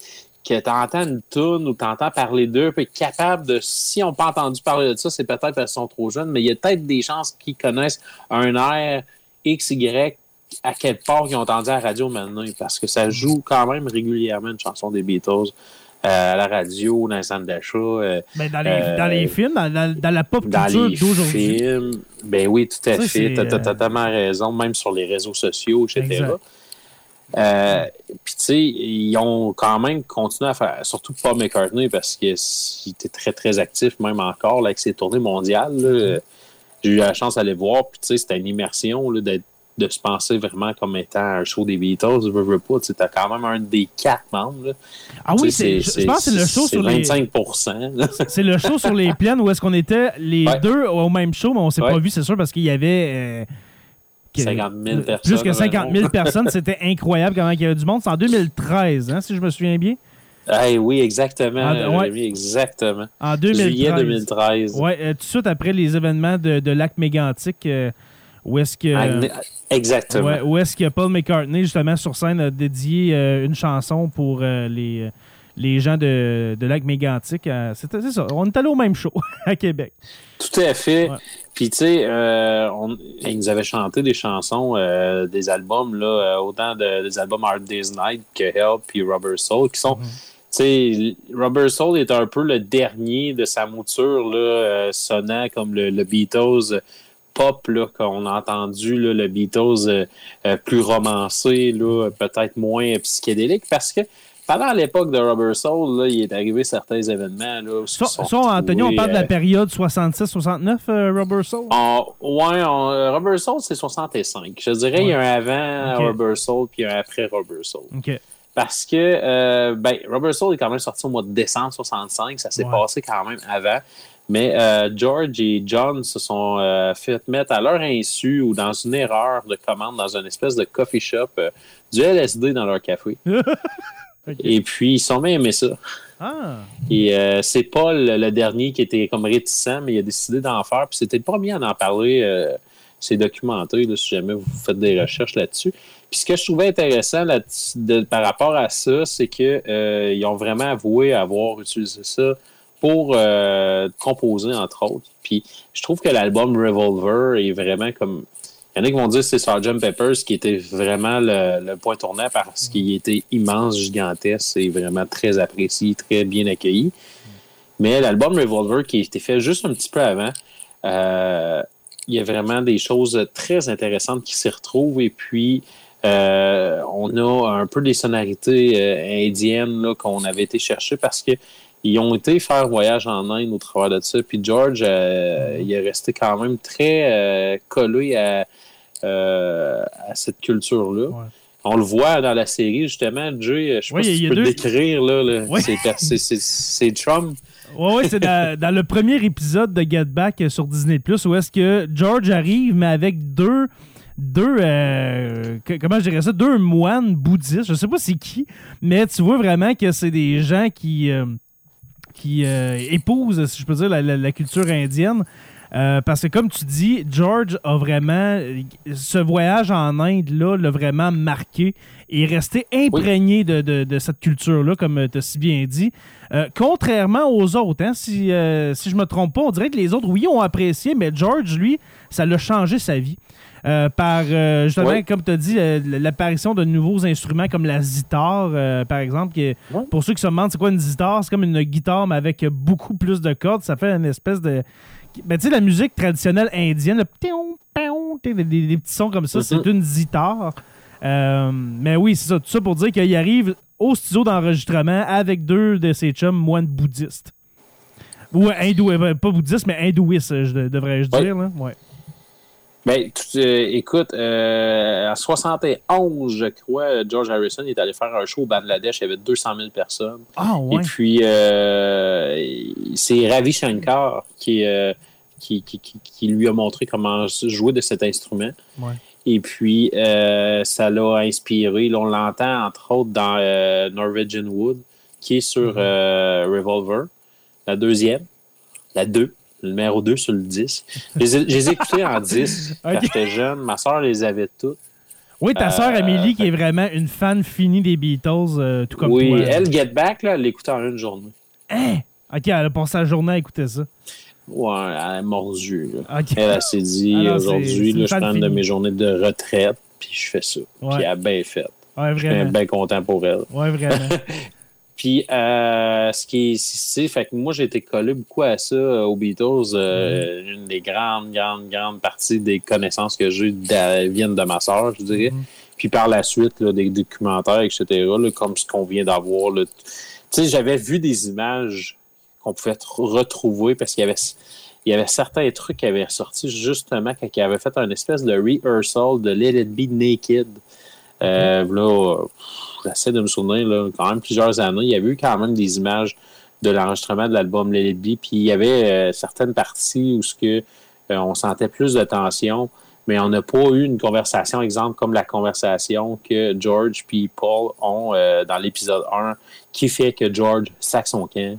que t'entends une tune ou t'entends parler d'eux, puis capable de, si on n'a pas entendu parler de ça, c'est peut-être parce qu'ils sont trop jeunes, mais il y a peut-être des chances qu'ils connaissent un air X, Y à quelque part qu'ils ont entendu à la radio maintenant, parce que ça joue quand même régulièrement une chanson des Beatles à la radio, dans les centres d'achat, euh, Ben, dans, les, euh, dans les films, dans, dans- dans la pop dans culture les d'aujourd'hui. films. Ben oui, tout à Ça, fait. t'as euh, totalement raison, même sur les réseaux sociaux, etc. Euh, Puis, tu sais, ils ont quand même continué à faire, surtout Paul McCartney, parce qu'il était très, très actif, même encore, là, avec ses tournées mondiales. Mm-hmm. J'ai eu la chance d'aller voir, puis, tu sais, c'était une immersion d'être de se penser vraiment comme étant un show des Beatles, veux, veux pas, tu as quand même un des quatre membres. là. Ah oui, c'est, je je pense que c'est le show sur les. 25 là. C'est le show sur les plaines où est-ce qu'on était les Ouais. deux au même show, mais on s'est Ouais. pas vu, c'est sûr, parce qu'il y avait. euh, que- 50 000 euh, personnes, Plus que 50 000 vraiment. personnes. C'était incroyable comment il y avait du monde. C'est en 2013, hein, si je me souviens bien. Hey, oui, exactement. Ah, ouais. Exactement. En 2013. Juillet 2013. Ouais, euh, tout de suite après les événements de, de Lac Mégantic, euh, où est-ce que. Agne- Exactement. Ouais, où est-ce que Paul McCartney, justement, sur scène, a dédié euh, une chanson pour euh, les, les gens de, de Lac Mégantic. C'est ça. On est allé au même show à Québec. Tout à fait. Ouais. Puis, tu sais, euh, ils nous avaient chanté des chansons, euh, des albums, là, autant de- des albums Hard Day's Night que Help puis Rubber Soul, qui sont. Mhm. Tu sais, Rubber Soul est un peu le dernier de sa mouture, là, euh, sonnant comme le, le Beatles pop qu'on a entendu, là, le Beatles euh, euh, plus romancé, peut-être moins psychédélique, parce que pendant l'époque de Rubber Soul, là, il est arrivé certains événements. Là, où sont Anthony, on parle de la euh, période 66-69, euh, Rubber Soul? en- ouais, en- euh, Rubber Soul, c'est 65. Je dirais il y a un avant Ok. Rubber Soul puis un après Rubber Soul. Parce que euh, ben, Rubber Soul est quand même sorti au mois de décembre 65. Ça s'est Ouais. passé quand même avant. Mais euh, George et John se sont euh, fait mettre à leur insu ou dans une erreur de commande dans une espèce de coffee shop euh, du LSD dans leur café. Et puis, ils sont bien aimés ça. Ah, Et euh, c'est Paul, le dernier, qui était comme réticent, mais il a décidé d'en faire. Puis c'était le premier à en parler. euh, c'est documenté, là, si jamais vous faites des recherches là-dessus. Puis ce que je trouvais intéressant là de- par rapport à ça, c'est que euh, ils ont vraiment avoué avoir utilisé ça pour euh, composer, entre autres. Puis je trouve que l'album Revolver est vraiment comme. Il y en a qui vont dire que c'est Sgt. Peppers qui était vraiment le, le point tournant parce qu'il était immense, gigantesque et vraiment très apprécié, très bien accueilli. Mais l'album Revolver qui a été fait juste un petit peu avant, euh, il y a vraiment des choses très intéressantes qui s'y retrouvent. Et puis, euh, on a un peu des sonorités indiennes qu'on avait été chercher parce que ils ont été faire voyage en Inde au travers de ça. Puis George, euh, il est resté quand même très euh, collé à, euh, à cette culture-là. Ouais. On le voit dans la série, justement, Jay, je sais Oui, pas si tu peux deux- le décrire, là, là. Oui. C'est- Trump. Ouais, ouais, c'est dans, dans le premier épisode de Get Back sur Disney Plus où est-ce que George arrive, mais avec deux. Deux. euh, que- comment je dirais ça Deux moines bouddhistes. Je sais pas c'est qui, mais tu vois vraiment que c'est des gens qui. euh, qui euh, épousent, si je peux dire, la, culture indienne. Euh, parce que comme tu dis, George a vraiment ce voyage en Inde là l'a vraiment marqué et est resté imprégné de, de- de cette culture là, comme tu as si bien dit. Euh, contrairement aux autres, hein, si, euh, si je me trompe pas, on dirait que les autres, oui, ont apprécié, mais George, lui, ça l'a changé sa vie. Euh, par, euh, justement, Ouais. comme tu as dit, euh, l'apparition de nouveaux instruments comme la zitar, euh, par exemple. Qui est- Ouais. Pour ceux qui se demandent c'est quoi une zitar, c'est comme une guitare, mais avec beaucoup plus de cordes. Ça fait une espèce de. Ben, tu sais, la musique traditionnelle indienne, le des, des- des petits sons comme ça, c'est une zitar. Euh, mais oui, c'est ça. Tout ça pour dire qu'il arrive au studio d'enregistrement avec deux de ses chums moines bouddhistes. Ou hindou, pas bouddhistes, mais je de- devrais-je Ouais. dire. Là. Ouais. Ben, tu- euh, écoute, euh, en 71, je crois, George Harrison est allé faire un show au Bangladesh. Il y avait 200 000 personnes. Ah, Et ouais. puis, euh, c'est Ravi Shankar qui, euh, qui, qui, qui- qui lui a montré comment jouer de cet instrument. Ouais. Et puis, euh, ça l'a inspiré. Là, on l'entend, entre autres, dans euh, Norwegian Wood, qui est sur Mhm. euh, Revolver. La deuxième. La 2. Le numéro 2 sur le 10. Je les ai, je les ai écoutés en 10 quand j'étais jeune. Ma soeur les avait toutes. Oui, ta Euh, sœur Amélie, qui est vraiment une fan finie des Beatles, euh, tout comme oui, toi. elle, Get Back, là, elle l'écoutait en une journée. Hein? Ok, elle a passé la journée à écouter ça. Ouais, elle a mordu. Là. Ok. Elle, elle s'est dit, Ah aujourd'hui, une je prends de finie. mes journées de retraite, puis je fais ça. Ouais. Puis elle a bien fait. Ouais, Je suis vraiment. bien content pour elle. Ouais, vraiment. Puis, euh, ce qui est fait que moi, j'ai été collé beaucoup à ça, euh, aux Beatles. euh, Mm-hmm. Une des grandes, grandes, grandes parties des connaissances que j'ai viennent de ma soeur, je dirais. Mhm. Puis par la suite, là, des documentaires, etc., là, comme ce qu'on vient d'avoir. là. Tu sais, j'avais vu des images qu'on pouvait tr- retrouver parce qu'il y avait... il y avait certains trucs qui avaient sorti justement quand il avait fait un espèce de rehearsal de Let It Be Naked. Euh, là, pff, j'essaie de me souvenir, quand même plusieurs années, il y avait eu quand même des images de l'enregistrement de l'album Be, puis il y avait euh, certaines parties où ce que, euh, on sentait plus de tension, mais on n'a pas eu une conversation, exemple, comme la conversation que George puis Paul ont euh, dans l'épisode 1, qui fait que George sac son camp.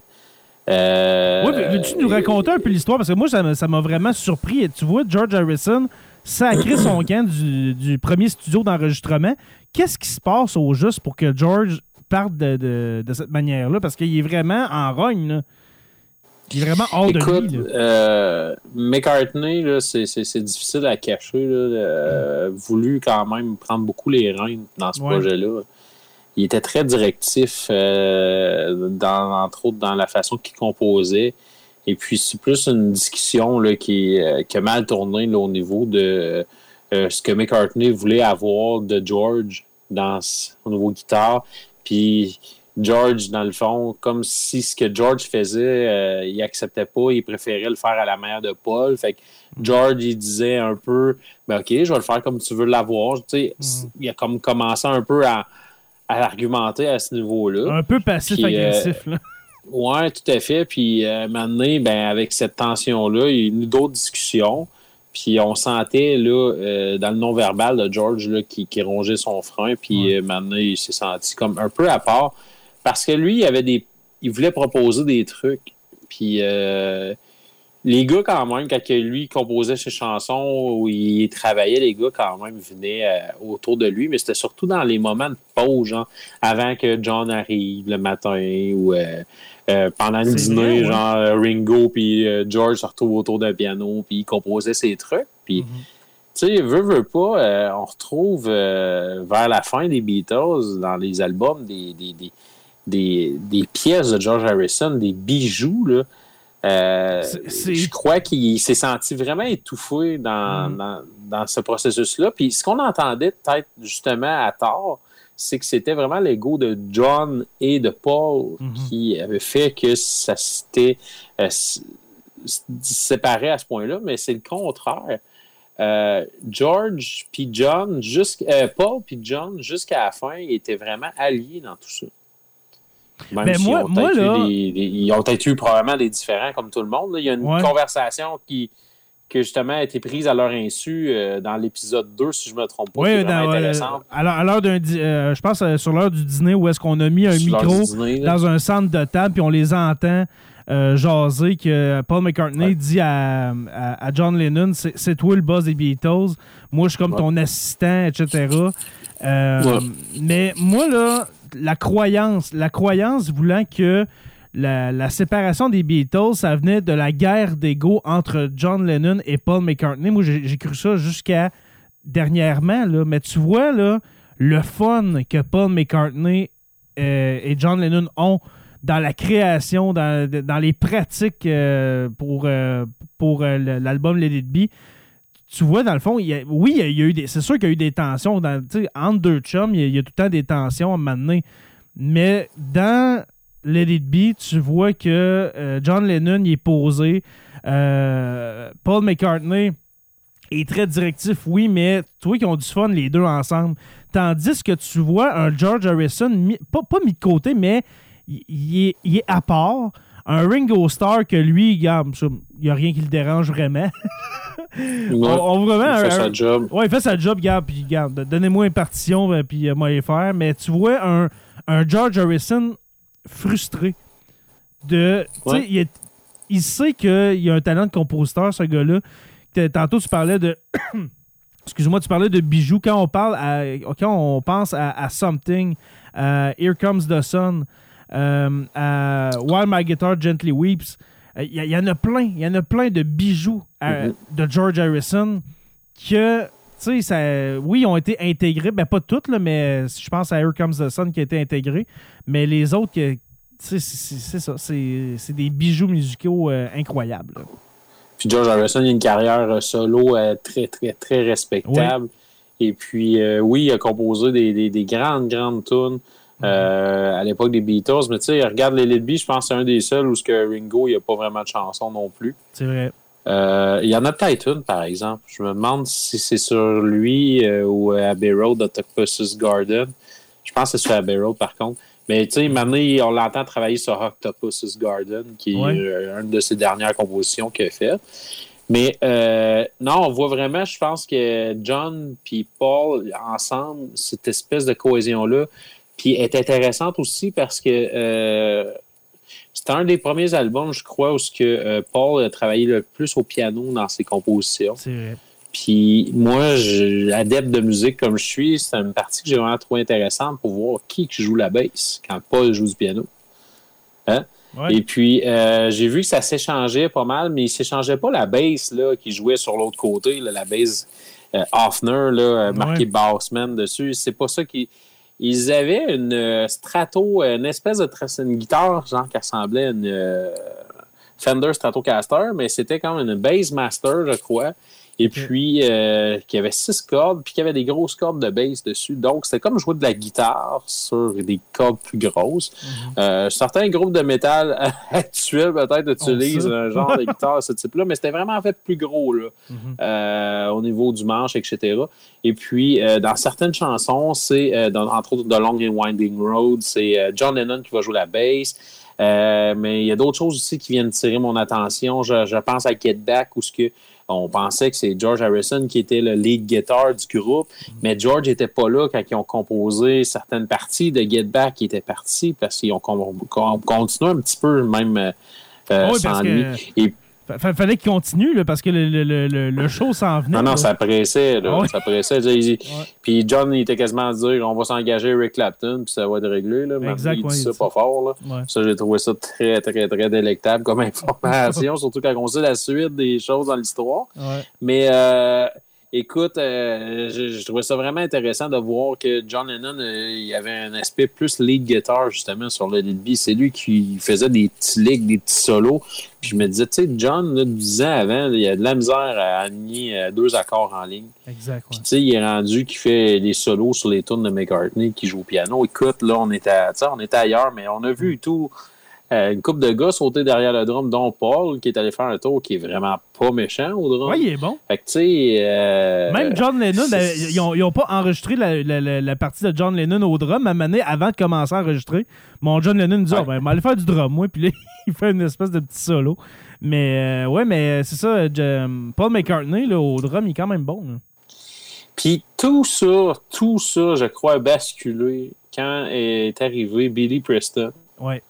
Oui, veux-tu nous raconter un peu l'histoire? Parce que moi, ça m'a- vraiment surpris. Et tu vois, George Harrison sacré son camp du premier studio d'enregistrement. Qu'est-ce qui se passe au juste pour que George parte de, de- de cette manière-là? Parce qu'il est vraiment en rogne. là. Il est vraiment hors Écoute, de lui. là. euh, McCartney, c'est, difficile à cacher. Là, euh, voulu quand même prendre beaucoup les rênes dans ce Ouais. projet-là. Il était très directif, euh, dans, entre autres dans la façon qu'il composait. Et puis, c'est plus une discussion là, qui, euh, qui a mal tourné au niveau de euh, ce que McCartney voulait avoir de George dans, s- au niveau guitare. Puis, George, dans le fond, comme si ce que George faisait, euh, il acceptait pas, il préférait le faire à la manière de Paul. Fait que George, il disait un peu, ben OK, je vais le faire comme tu veux l'avoir. Tu sais, Mhm. Il a comme commencé un peu à, à argumenter à ce niveau-là. Un peu passif-agressif. là. Ouais, tout à fait. Puis euh, maintenant, ben, avec cette tension-là, il y a eu d'autres discussions. Puis on sentait là, euh, dans le non-verbal de George là, qui, qui rongeait son frein. Puis Ouais. euh, maintenant, il s'est senti comme un peu à part. Parce que lui, il avait des. Il voulait proposer des trucs. Puis euh, les gars, quand même, quand lui composait ses chansons où il travaillait, les gars, quand même, venaient euh, autour de lui. Mais c'était surtout dans les moments de pause, genre, avant que John arrive le matin ou euh, pendant le dîner, ouais. genre euh, Ringo puis euh, George se retrouvent autour d'un piano puis ils composaient ses trucs. Puis, Mhm. tu sais, veut, veut pas, euh, on retrouve vers la fin des Beatles, dans les albums, des, des, des, des, des pièces de George Harrison, des bijoux, là. Je crois qu'il s'est senti vraiment étouffé dans, Mhm. dans, dans ce processus-là. Puis ce qu'on entendait peut-être justement à tort, c'est que c'était vraiment l'ego de John et de Paul Mhm. qui avait fait que ça s'était euh, séparé à ce point-là, mais c'est le contraire. Euh, George puis John, euh, Paul puis John, jusqu'à la fin, ils étaient vraiment alliés dans tout ça. Même Ben, s'ils moi- ont là- des- des- ils ont peut-être eu probablement des différents comme tout le monde. là. Il y a une Ouais. conversation qui, qui justement a été prise à leur insu euh, dans l'épisode 2, si je me trompe pas, Oui, dans, euh, intéressante. à l'heure- à l'heure d'un. euh, je pense euh, sur l'heure du dîner où est-ce qu'on a mis un Sur micro dîner, dans un centre de table, puis on les entend jaser que Paul McCartney Ouais. dit à, à- à John Lennon c'est toi le boss des Beatles, moi je suis comme Ouais. ton assistant, etc. Ouais. Mais moi, là, la croyance, la croyance voulant que la, séparation des Beatles, ça venait de la guerre d'ego entre John Lennon et Paul McCartney. Moi, j'ai cru ça jusqu'à dernièrement, là. Mais tu vois, le fun que Paul McCartney euh, et John Lennon ont dans la création, dans, les pratiques euh, pour, euh, l'album Let It tu vois, dans le fond, oui, il y a, eu des, c'est sûr qu'il y a eu des tensions. Dans, entre deux chums, il y, a, tout le temps des tensions à un. Mais dans Let It Be, tu vois que euh, John Lennon il est posé. Euh, Paul McCartney est très directif, oui, mais tu vois qu'ils ont du fun les deux ensemble. Tandis que tu vois un George Harrison, mis- pas, pas mis de côté, mais il, est, à part. Un Ringo Starr que lui, regarde, il n'y a rien qui le dérange vraiment. On, on vraiment il fait un- sa job. Ouais, il fait sa job, gars, puis regarde, donnez-moi une partition, euh, puis moi les faire. Mais tu vois un, un George Harrison frustré. De, Ouais. il, est- il sait qu'il y a un talent de compositeur, ce gars-là. Tantôt, tu parlais de. Excuse-moi, tu parlais de bijoux. Quand on parle à, quand on pense à, à Something, à Here Comes the Sun, euh, à While My Guitar Gently Weeps, euh, il y, en a plein. Il y en a plein de bijoux euh, Mhm. de George Harrison que, tu sais, ça- oui, ils ont été intégrés. Ben, pas toutes, là, mais je pense à Here Comes the Sun qui a été intégré. Mais les autres, que, tu sais, c'est ça. C'est des bijoux musicaux euh, incroyables. là. Puis George Harrison, il a une carrière euh, solo euh, très, très, très respectable. Et puis, euh, oui, il a composé des, des- des grandes, grandes tunes à l'époque des Beatles. Mais tu sais, regarde les Be, je pense que c'est un des seuls où ce que Ringo, il n'y a pas vraiment de chanson non plus. C'est vrai. Euh, il y en a peut-être une, par exemple. Je me demande si c'est sur lui euh, ou à Abbey Road, Octopus's Garden. Je pense que c'est sur Abbey Road, par contre. Mais tu sais, maintenant, on l'entend travailler sur Octopus's Garden, qui Ouais. est euh, une de ses dernières compositions qu'il a faites. Mais euh, non, on voit vraiment, je pense que John puis Paul, ensemble, cette espèce de cohésion-là, puis est intéressante aussi parce que euh, c'était un des premiers albums, je crois, où ce que, euh, Paul a travaillé le plus au piano dans ses compositions. C'est vrai. Puis moi, je, adepte de musique comme je suis, c'est une partie que j'ai vraiment trouvé intéressante pour voir qui qui joue la basse quand Paul joue du piano. Hein? Ouais. Et puis, euh, j'ai vu que ça s'échangeait pas mal, mais il s'échangeait pas la basse qui jouait sur l'autre côté, là, la basse euh, Hoffner, là, euh, marqué Ouais. Bassman dessus. C'est pas ça qui. Ils avaient une euh, strato, une espèce de une guitare, genre qui ressemblait à une euh, Fender Stratocaster, mais c'était comme une Bass Master, je crois. Et puis, euh, qui avait six cordes, puis qui avait des grosses cordes de bass dessus. Donc, c'était comme jouer de la guitare sur des cordes plus grosses. Mhm. Euh, certains groupes de métal actuels, peut-être, utilisent un genre de guitare de ce type-là, mais c'était vraiment fait plus gros, là, Mhm. euh, au niveau du manche, etc. Et puis, euh, dans certaines chansons, c'est, entre autres, The Long and Winding Road, c'est John Lennon qui va jouer la bass. Mais il y a d'autres choses aussi qui viennent tirer mon attention. Je, je pense à Get Back, où ce que on pensait que c'est George Harrison qui était le lead guitar du groupe, mais George n'était pas là quand ils ont composé certaines parties de Get Back qui étaient parties parce qu'ils ont con- con- continué un petit peu même euh, Oui, sans lui. que. Et- fa- fallait qu'il continue, là, parce que le, le, le, le- show s'en venait. Non, non, là. ça pressait, là, ouais. ça pressait. Il- il- Ouais. Puis John, il était quasiment à dire on va s'engager Rick Clapton, puis ça va être réglé. Là. Maintenant, Exact, il ouais, dit il ça dit pas fort. Là. Ça, j'ai trouvé ça très, très, très délectable comme information, surtout quand on sait la suite des choses dans l'histoire. Mais euh, écoute, euh, je, je trouvais ça vraiment intéressant de voir que John Lennon, euh, il avait un aspect plus lead guitar justement sur le Be. C'est lui qui faisait des petits licks, des petits solos. Puis je me disais, tu sais, John, là, 10 ans avant, il a de la misère à aligner euh, deux accords en ligne. Exact. ouais. Tu sais, il est rendu qui fait des solos sur les tunes de McCartney, qui joue au piano. Écoute, là, on était, on était ailleurs, mais on a vu tout. Euh, une couple de gars sauter derrière le drum, dont Paul, qui est allé faire un tour qui est vraiment pas méchant au drum. Ouais, il est bon. Fait que, tu sais. euh, Même John Lennon, euh, ils n'ont ils ont pas enregistré la, la- la- la partie de John Lennon au drum à maner avant de commencer à enregistrer. Mon John Lennon dit Ouais. Ah, ben, aller faire du drum, moi, puis là, il fait une espèce de petit solo. Mais euh, ouais, mais c'est ça, Paul McCartney, là, au drum, il est quand même bon. là. Puis tout ça, tout ça, je crois, a basculé quand est arrivé Billy Preston. Ouais.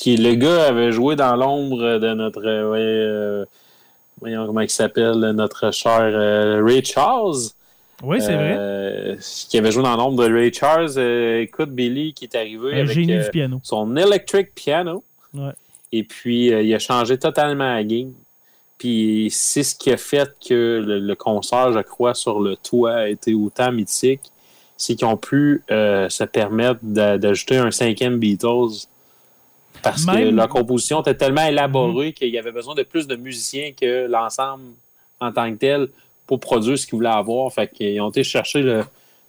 Qui, le gars, avait joué dans l'ombre de notre. euh, ouais, euh, voyons comment il s'appelle, notre cher euh, Ray Charles. Oui, c'est vrai. Qui avait joué dans l'ombre de Ray Charles. Écoute, Billy qui est arrivé Un avec génie du piano. son electric piano. Ouais. Et puis, il a changé totalement la game. Puis, c'est ce qui a fait que le, le concert, je crois, sur le toit a été autant mythique. C'est qu'ils ont pu euh, se permettre d'a- d'ajouter un cinquième Beatles. Parce que leur composition était tellement élaborée qu'il y avait besoin de plus de musiciens que l'ensemble en tant que tel pour produire ce qu'ils voulaient avoir. Fait qu'ils ont été chercher le-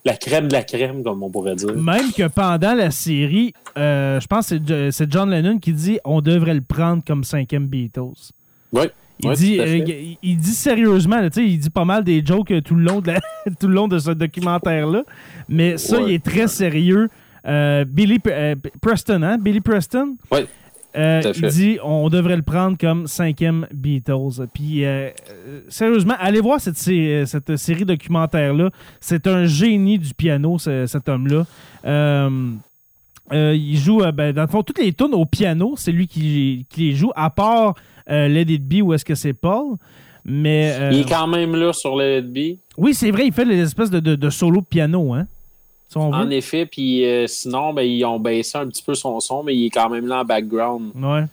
la crème de la crème, comme on pourrait dire. Même que pendant la série, euh, je pense que c'est Jo- c'est John Lennon qui dit on devrait le prendre comme cinquième Beatles. Oui. Il, dit, euh, il, il dit sérieusement, là, il dit pas mal des jokes euh, tout le long de, la- tout le long de ce documentaire-là. Mais ça, Ouais. il est très sérieux. Euh, Billy euh, Preston, hein? Billy Preston? Ouais, Euh, il dit on devrait le prendre comme cinquième Beatles. Puis, euh, euh, sérieusement, allez voir cette, cette série documentaire-là. C'est un génie du piano, ce- cet homme-là. Il joue, ben, dans le fond, toutes les tunes au piano, c'est lui qui, qui les joue, à part Let It Be, où est-ce que c'est Paul. Mais Il est quand même là sur le Let It Be. oui, c'est vrai, il fait les espèces de, de, de solo piano, hein. Si on En veut. effet, puis euh, sinon, ben, ils ont baissé un petit peu son son, mais il est quand même là en background. Ouais.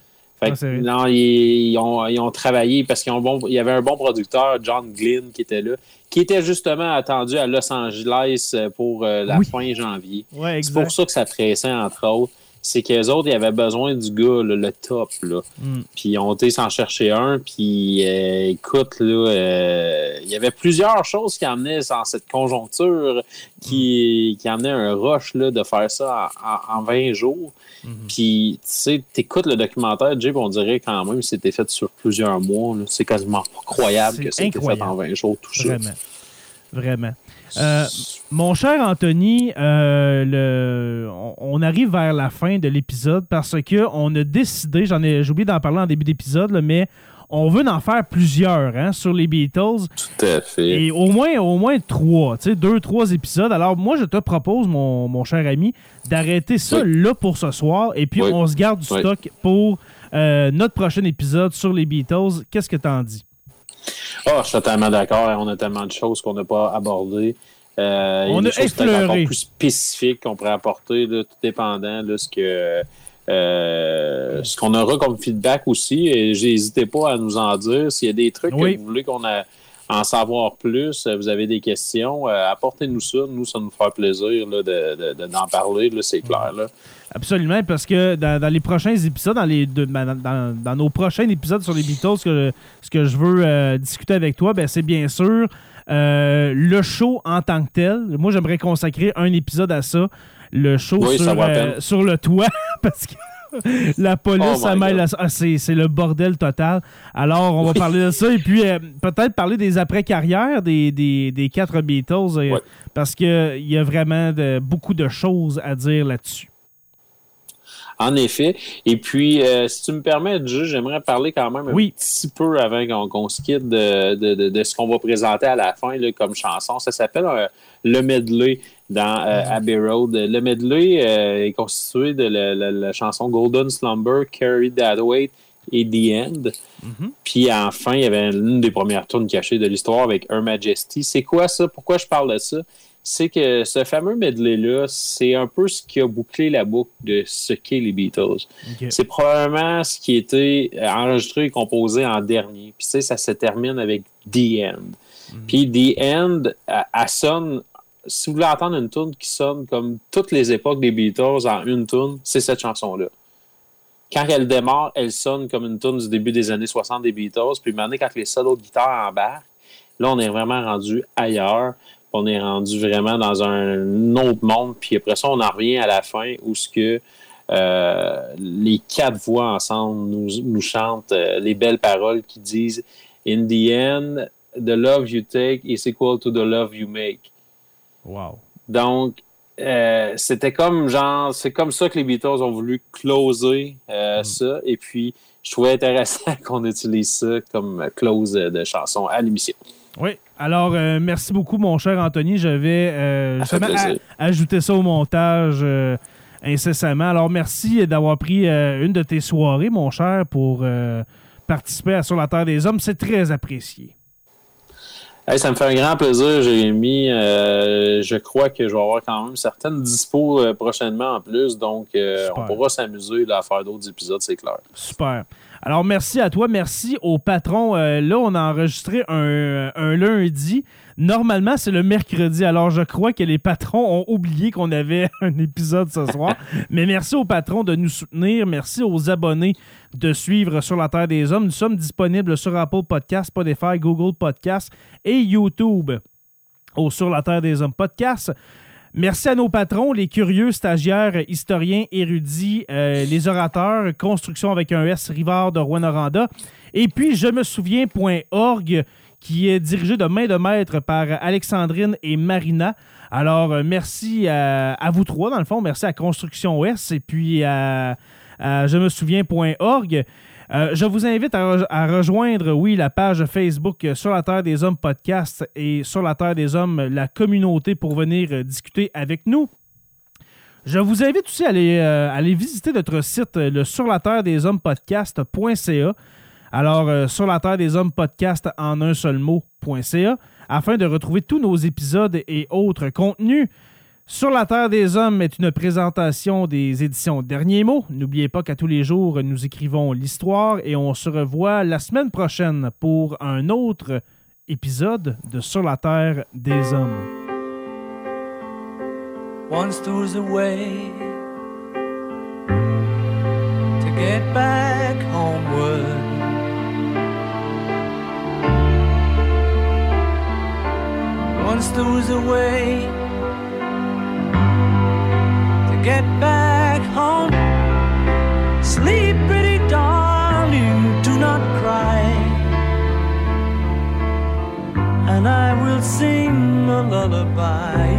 Fait Ah, que, non, ils, ils ont, ils ont travaillé parce qu'il y avait un bon producteur, John Glynn, qui était là, qui était justement attendu à Los Angeles euh, pour euh, la Oui. fin janvier. Ouais, C'est pour ça que ça pressait, entre autres. C'est qu'eux autres, ils avaient besoin du gars, là, le top, là. Mm. Puis ils ont été s'en chercher un, puis euh, écoute, là, euh, il y avait plusieurs choses qui amenaient dans cette conjoncture, qui, qui amenaient un rush, là, de faire ça en, en- en 20 jours. Mhm. Puis, tu sais, t'écoutes le documentaire, puis on dirait quand même que c'était fait sur plusieurs mois. C'est quasiment pas croyable C'est que c'était fait incroyable. en 20 jours, tout ça. Vraiment. Vraiment. Euh, Mon cher Anthony, euh, le, on, on arrive vers la fin de l'épisode parce que on a décidé, j'en ai, j'ai oublié d'en parler en début d'épisode, là, mais on veut en faire plusieurs hein, sur les Beatles Tout à fait. et au moins, au moins trois, tu sais, deux, trois épisodes. Alors moi, je te propose, mon, mon cher ami, d'arrêter ça Oui. là pour ce soir et puis Oui. on se garde du Oui. stock pour euh, notre prochain épisode sur les Beatles. Qu'est-ce que t'en dis? Ah, je suis totalement d'accord. On a tellement de choses qu'on n'a pas abordées. Euh, il y des a choses peut-être encore plus spécifiques qu'on pourrait apporter, là, tout dépendant de ce que euh, ce qu'on aura comme feedback aussi. Et n'hésitez pas à nous en dire. S'il y a des trucs Oui. que vous voulez qu'on a en savoir plus, euh, vous avez des questions, euh, apportez-nous ça. Nous, ça nous fera plaisir là, de- de- de- d'en parler, là, c'est clair. Là. Absolument, parce que dans, dans les prochains épisodes, dans, les, dans, dans- nos prochains épisodes sur les Beatles, ce que, ce que je veux euh, discuter avec toi, ben, c'est bien sûr euh, le show en tant que tel. Moi, j'aimerais consacrer un épisode à ça. Le show Oui, sur, euh, sur le toit, parce que la police, Oh ça mêle. Ah, c'est, le bordel total. Alors, on va parler de ça et puis euh, peut-être parler des après-carrières des, des, des quatre Beatles, euh, parce qu'il y a vraiment de- beaucoup de choses à dire là-dessus. En effet. Et puis, euh, si tu me permets, j'aimerais parler quand même un Oui. petit peu avant qu'on se quitte de, de- de- de ce qu'on va présenter à la fin là, comme chanson. Ça s'appelle euh, le medley dans euh, Abbey Road. Le medley est constitué de la, la- la chanson Golden Slumber, Carry That Weight et The End. Mhm. Puis enfin, il y avait une des premières tunes cachées de l'histoire avec Her Majesty. C'est quoi ça? Pourquoi je parle de ça? C'est que ce fameux medley-là, c'est un peu ce qui a bouclé la boucle de ce qu'est les Beatles. C'est probablement ce qui a été euh, enregistré et composé en dernier. Puis tu sais, ça se termine avec The End. Puis The End, elle, elle sonne. Si vous voulez entendre une tune qui sonne comme toutes les époques des Beatles en une tune, c'est cette chanson-là. Quand elle démarre, elle sonne comme une tune du début des années 60 des Beatles. Puis maintenant, quand les solos de guitare embarquent, là, on est vraiment rendu ailleurs. On est rendu vraiment dans un autre monde. Puis après ça, on en revient à la fin où ce que euh, les quatre voix ensemble nous, nous chantent euh, les belles paroles qui disent In the end, the love you take is equal to the love you make. Wow. Donc, euh, c'était comme genre, c'est comme ça que les Beatles ont voulu closer euh, ça. Et puis, je trouvais intéressant qu'on utilise ça comme close de chanson à l'émission. Oui. Alors, euh, merci beaucoup, mon cher Anthony. Je vais euh, justement ajouter ça au montage euh, incessamment. Alors, merci d'avoir pris une de tes soirées, mon cher, pour participer à Sur la Terre des Hommes. C'est très apprécié. Hey, ça me fait un grand plaisir, Jérémy. Je crois que je vais avoir quand même certaines dispos euh, prochainement en plus. Donc, on pourra s'amuser à faire d'autres épisodes, c'est clair. Super. Alors, merci à toi. Merci au patron. Euh, là, on a enregistré un, un lundi. Normalement, c'est le mercredi. Alors, je crois que les patrons ont oublié qu'on avait un épisode ce soir. Mais merci aux patrons de nous soutenir. Merci aux abonnés de suivre Sur la Terre des Hommes. Nous sommes disponibles sur Apple Podcasts, Spotify, Google Podcasts et YouTube au Sur la Terre des Hommes podcast. Merci à nos patrons, les curieux, stagiaires, historiens, érudits, euh, les orateurs, construction avec un S, Rivard de Rouen-Noranda. Et puis, je me souviens.org, qui est dirigé de main de maître par Alexandrine et Marina. Alors, euh, merci à, à vous trois, dans le fond. Merci à Construction S et puis à, à je me souviens.org. Euh, je vous invite à, re- à rejoindre, oui, la page Facebook euh, Sur la Terre des Hommes podcast et Sur la Terre des Hommes, la communauté pour venir euh, discuter avec nous. Je vous invite aussi à aller, euh, visiter notre site, euh, le sur la terre des hommes podcast.ca. Alors, euh, sur la terre des hommes podcast en un seul mot.ca, afin de retrouver tous nos épisodes et autres contenus. Sur la Terre des Hommes est une présentation des éditions Derniers mots. N'oubliez pas qu'à tous les jours, nous écrivons l'histoire et on se revoit la semaine prochaine pour un autre épisode de Sur la Terre des Hommes. Get back home. Sleep, pretty darling, do not cry. And I will sing a lullaby.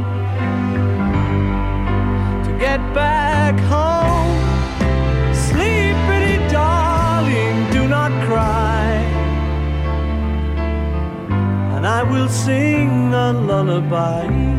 we'll sing a lullaby.